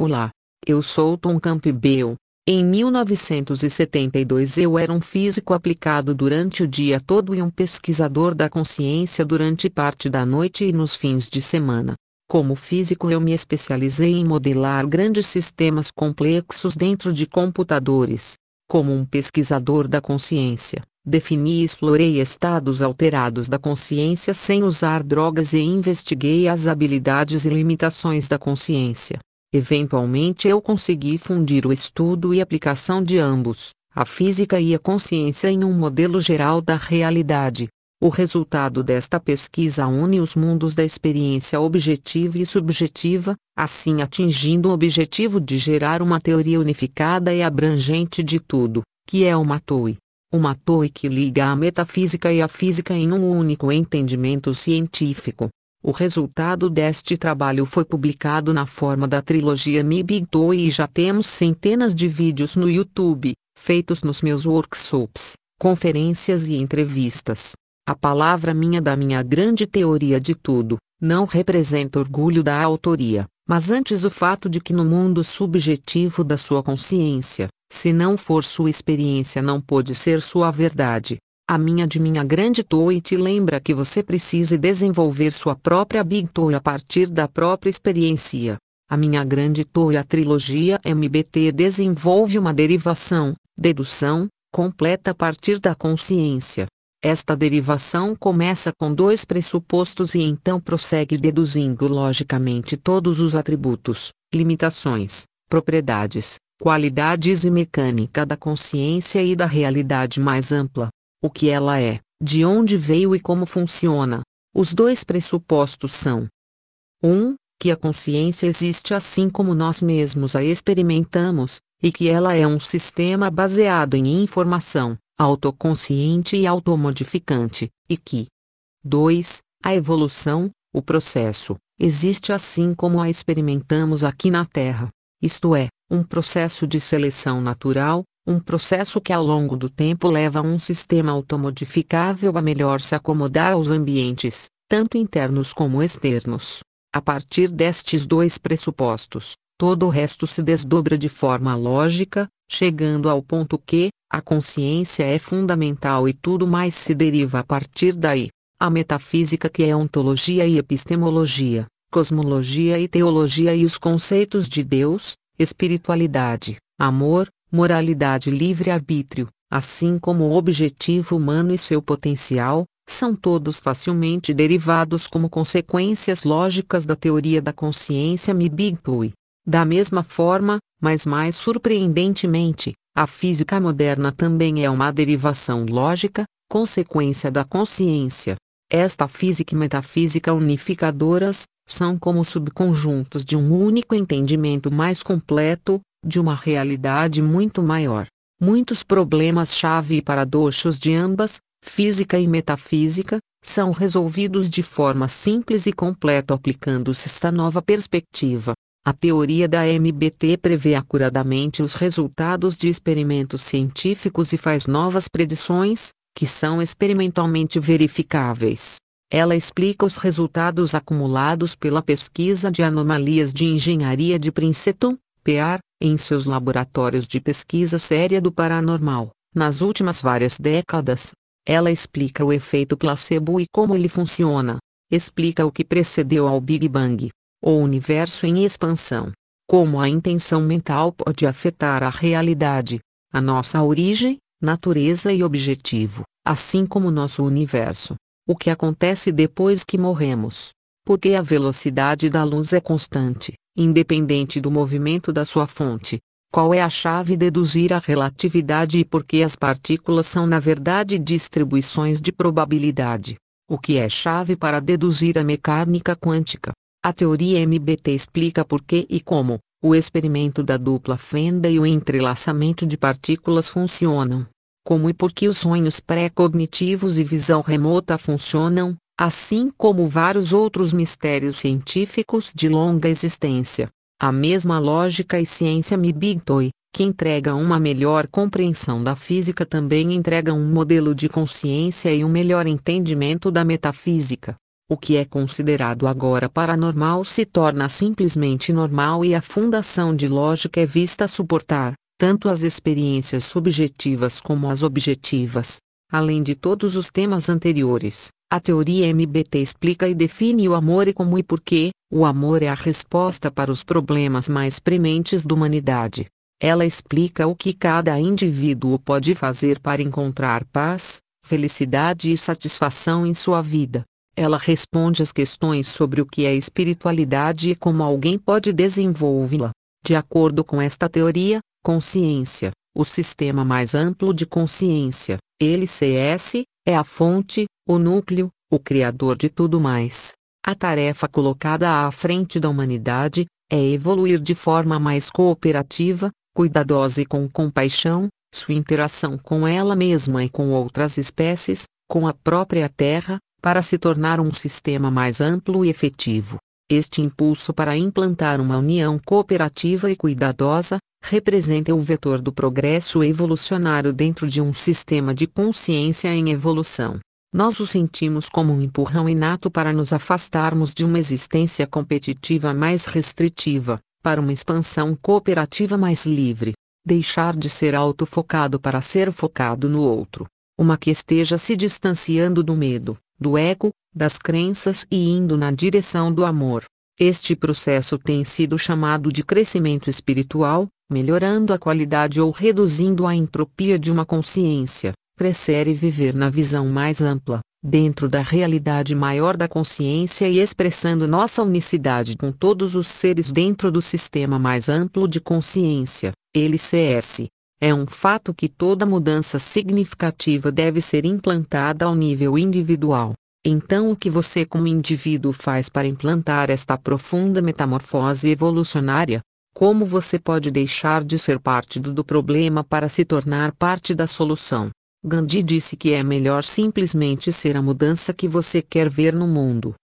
Olá, eu sou Tom Campbell. Em 1972 eu era um físico aplicado durante o dia todo e um pesquisador da consciência durante parte da noite e nos fins de semana. Como físico eu me especializei em modelar grandes sistemas complexos dentro de computadores. Como um pesquisador da consciência, defini e explorei estados alterados da consciência sem usar drogas e investiguei as habilidades e limitações da consciência. Eventualmente eu consegui fundir o estudo e aplicação de ambos, a física e a consciência em um modelo geral da realidade. O resultado desta pesquisa une os mundos da experiência objetiva e subjetiva, assim atingindo o objetivo de gerar uma teoria unificada e abrangente de tudo, que é uma TOE. Uma TOE que liga a metafísica e a física em um único entendimento científico. O resultado deste trabalho foi publicado na forma da trilogia Mi Big TOE e já temos centenas de vídeos no YouTube, feitos nos meus workshops, conferências e entrevistas. A palavra minha da minha grande teoria de tudo, não representa orgulho da autoria, mas antes o fato de que no mundo subjetivo da sua consciência, se não for sua experiência não pode ser sua verdade. A minha de minha grande Toei te lembra que você precisa desenvolver sua própria Big Toei a partir da própria experiência. A minha grande Toei a trilogia MBT desenvolve uma derivação, dedução, completa a partir da consciência. Esta derivação começa com dois pressupostos e então prossegue deduzindo logicamente todos os atributos, limitações, propriedades, qualidades e mecânica da consciência e da realidade mais ampla. O que ela é, de onde veio e como funciona. Os dois pressupostos são: 1. Um, que a consciência existe assim como nós mesmos a experimentamos, e que ela é um sistema baseado em informação, autoconsciente e automodificante, e que 2. A evolução, o processo, existe assim como a experimentamos aqui na Terra. Isto é, um processo de seleção natural, um processo que ao longo do tempo leva um sistema automodificável a melhor se acomodar aos ambientes, tanto internos como externos. A partir destes dois pressupostos, todo o resto se desdobra de forma lógica, chegando ao ponto que, a consciência é fundamental e tudo mais se deriva a partir daí. A metafísica que é ontologia e epistemologia, cosmologia e teologia e os conceitos de Deus, espiritualidade, amor, moralidade livre-arbítrio, assim como o objetivo humano e seu potencial, são todos facilmente derivados como consequências lógicas da teoria da consciência Mibigpui. Da mesma forma, mas mais surpreendentemente, a física moderna também é uma derivação lógica, consequência da consciência. Esta física e metafísica unificadoras são como subconjuntos de um único entendimento mais completo, de uma realidade muito maior. Muitos problemas-chave e paradoxos de ambas, física e metafísica, são resolvidos de forma simples e completa aplicando-se esta nova perspectiva. A teoria da MBT prevê acuradamente os resultados de experimentos científicos e faz novas predições, que são experimentalmente verificáveis. Ela explica os resultados acumulados pela pesquisa de anomalias de engenharia de Princeton, PR, em seus laboratórios de pesquisa séria do paranormal, nas últimas várias décadas. Ela explica o efeito placebo e como ele funciona. Explica o que precedeu ao Big Bang o universo em expansão. Como a intenção mental pode afetar a realidade, a nossa origem, natureza e objetivo, assim como nosso universo. O que acontece depois que morremos? Porque a velocidade da luz é constante, independente do movimento da sua fonte. Qual é a chave deduzir a relatividade e por que as partículas são na verdade distribuições de probabilidade? O que é chave para deduzir a mecânica quântica? A teoria MBT explica por que e como o experimento da dupla fenda e o entrelaçamento de partículas funcionam. Como e por que os sonhos pré-cognitivos e visão remota funcionam, assim como vários outros mistérios científicos de longa existência. A mesma lógica e ciência Mibigtoi, que entrega uma melhor compreensão da física também entrega um modelo de consciência e um melhor entendimento da metafísica. O que é considerado agora paranormal se torna simplesmente normal e a fundação de lógica é vista a suportar, tanto as experiências subjetivas como as objetivas. Além de todos os temas anteriores, a teoria MBT explica e define o amor e como e por que o amor é a resposta para os problemas mais prementes da humanidade. Ela explica o que cada indivíduo pode fazer para encontrar paz, felicidade e satisfação em sua vida. Ela responde às questões sobre o que é espiritualidade e como alguém pode desenvolvê-la. De acordo com esta teoria, consciência, o sistema mais amplo de consciência, LCS, é a fonte, o núcleo, o criador de tudo mais. A tarefa colocada à frente da humanidade é evoluir de forma mais cooperativa, cuidadosa e com compaixão, sua interação com ela mesma e com outras espécies, com a própria Terra, para se tornar um sistema mais amplo e efetivo. Este impulso para implantar uma união cooperativa e cuidadosa, representa o vetor do progresso evolucionário dentro de um sistema de consciência em evolução. Nós o sentimos como um empurrão inato para nos afastarmos de uma existência competitiva mais restritiva, para uma expansão cooperativa mais livre, deixar de ser autofocado para ser focado no outro, uma que esteja se distanciando do medo, do ego, das crenças e indo na direção do amor. Este processo tem sido chamado de crescimento espiritual, melhorando a qualidade ou reduzindo a entropia de uma consciência. Prefere viver na visão mais ampla, dentro da realidade maior da consciência e expressando nossa unicidade com todos os seres dentro do sistema mais amplo de consciência, LCS. É um fato que toda mudança significativa deve ser implantada ao nível individual. Então, o que você, como indivíduo, faz para implantar esta profunda metamorfose evolucionária? Como você pode deixar de ser parte do, do problema para se tornar parte da solução? Gandhi disse que é melhor simplesmente ser a mudança que você quer ver no mundo.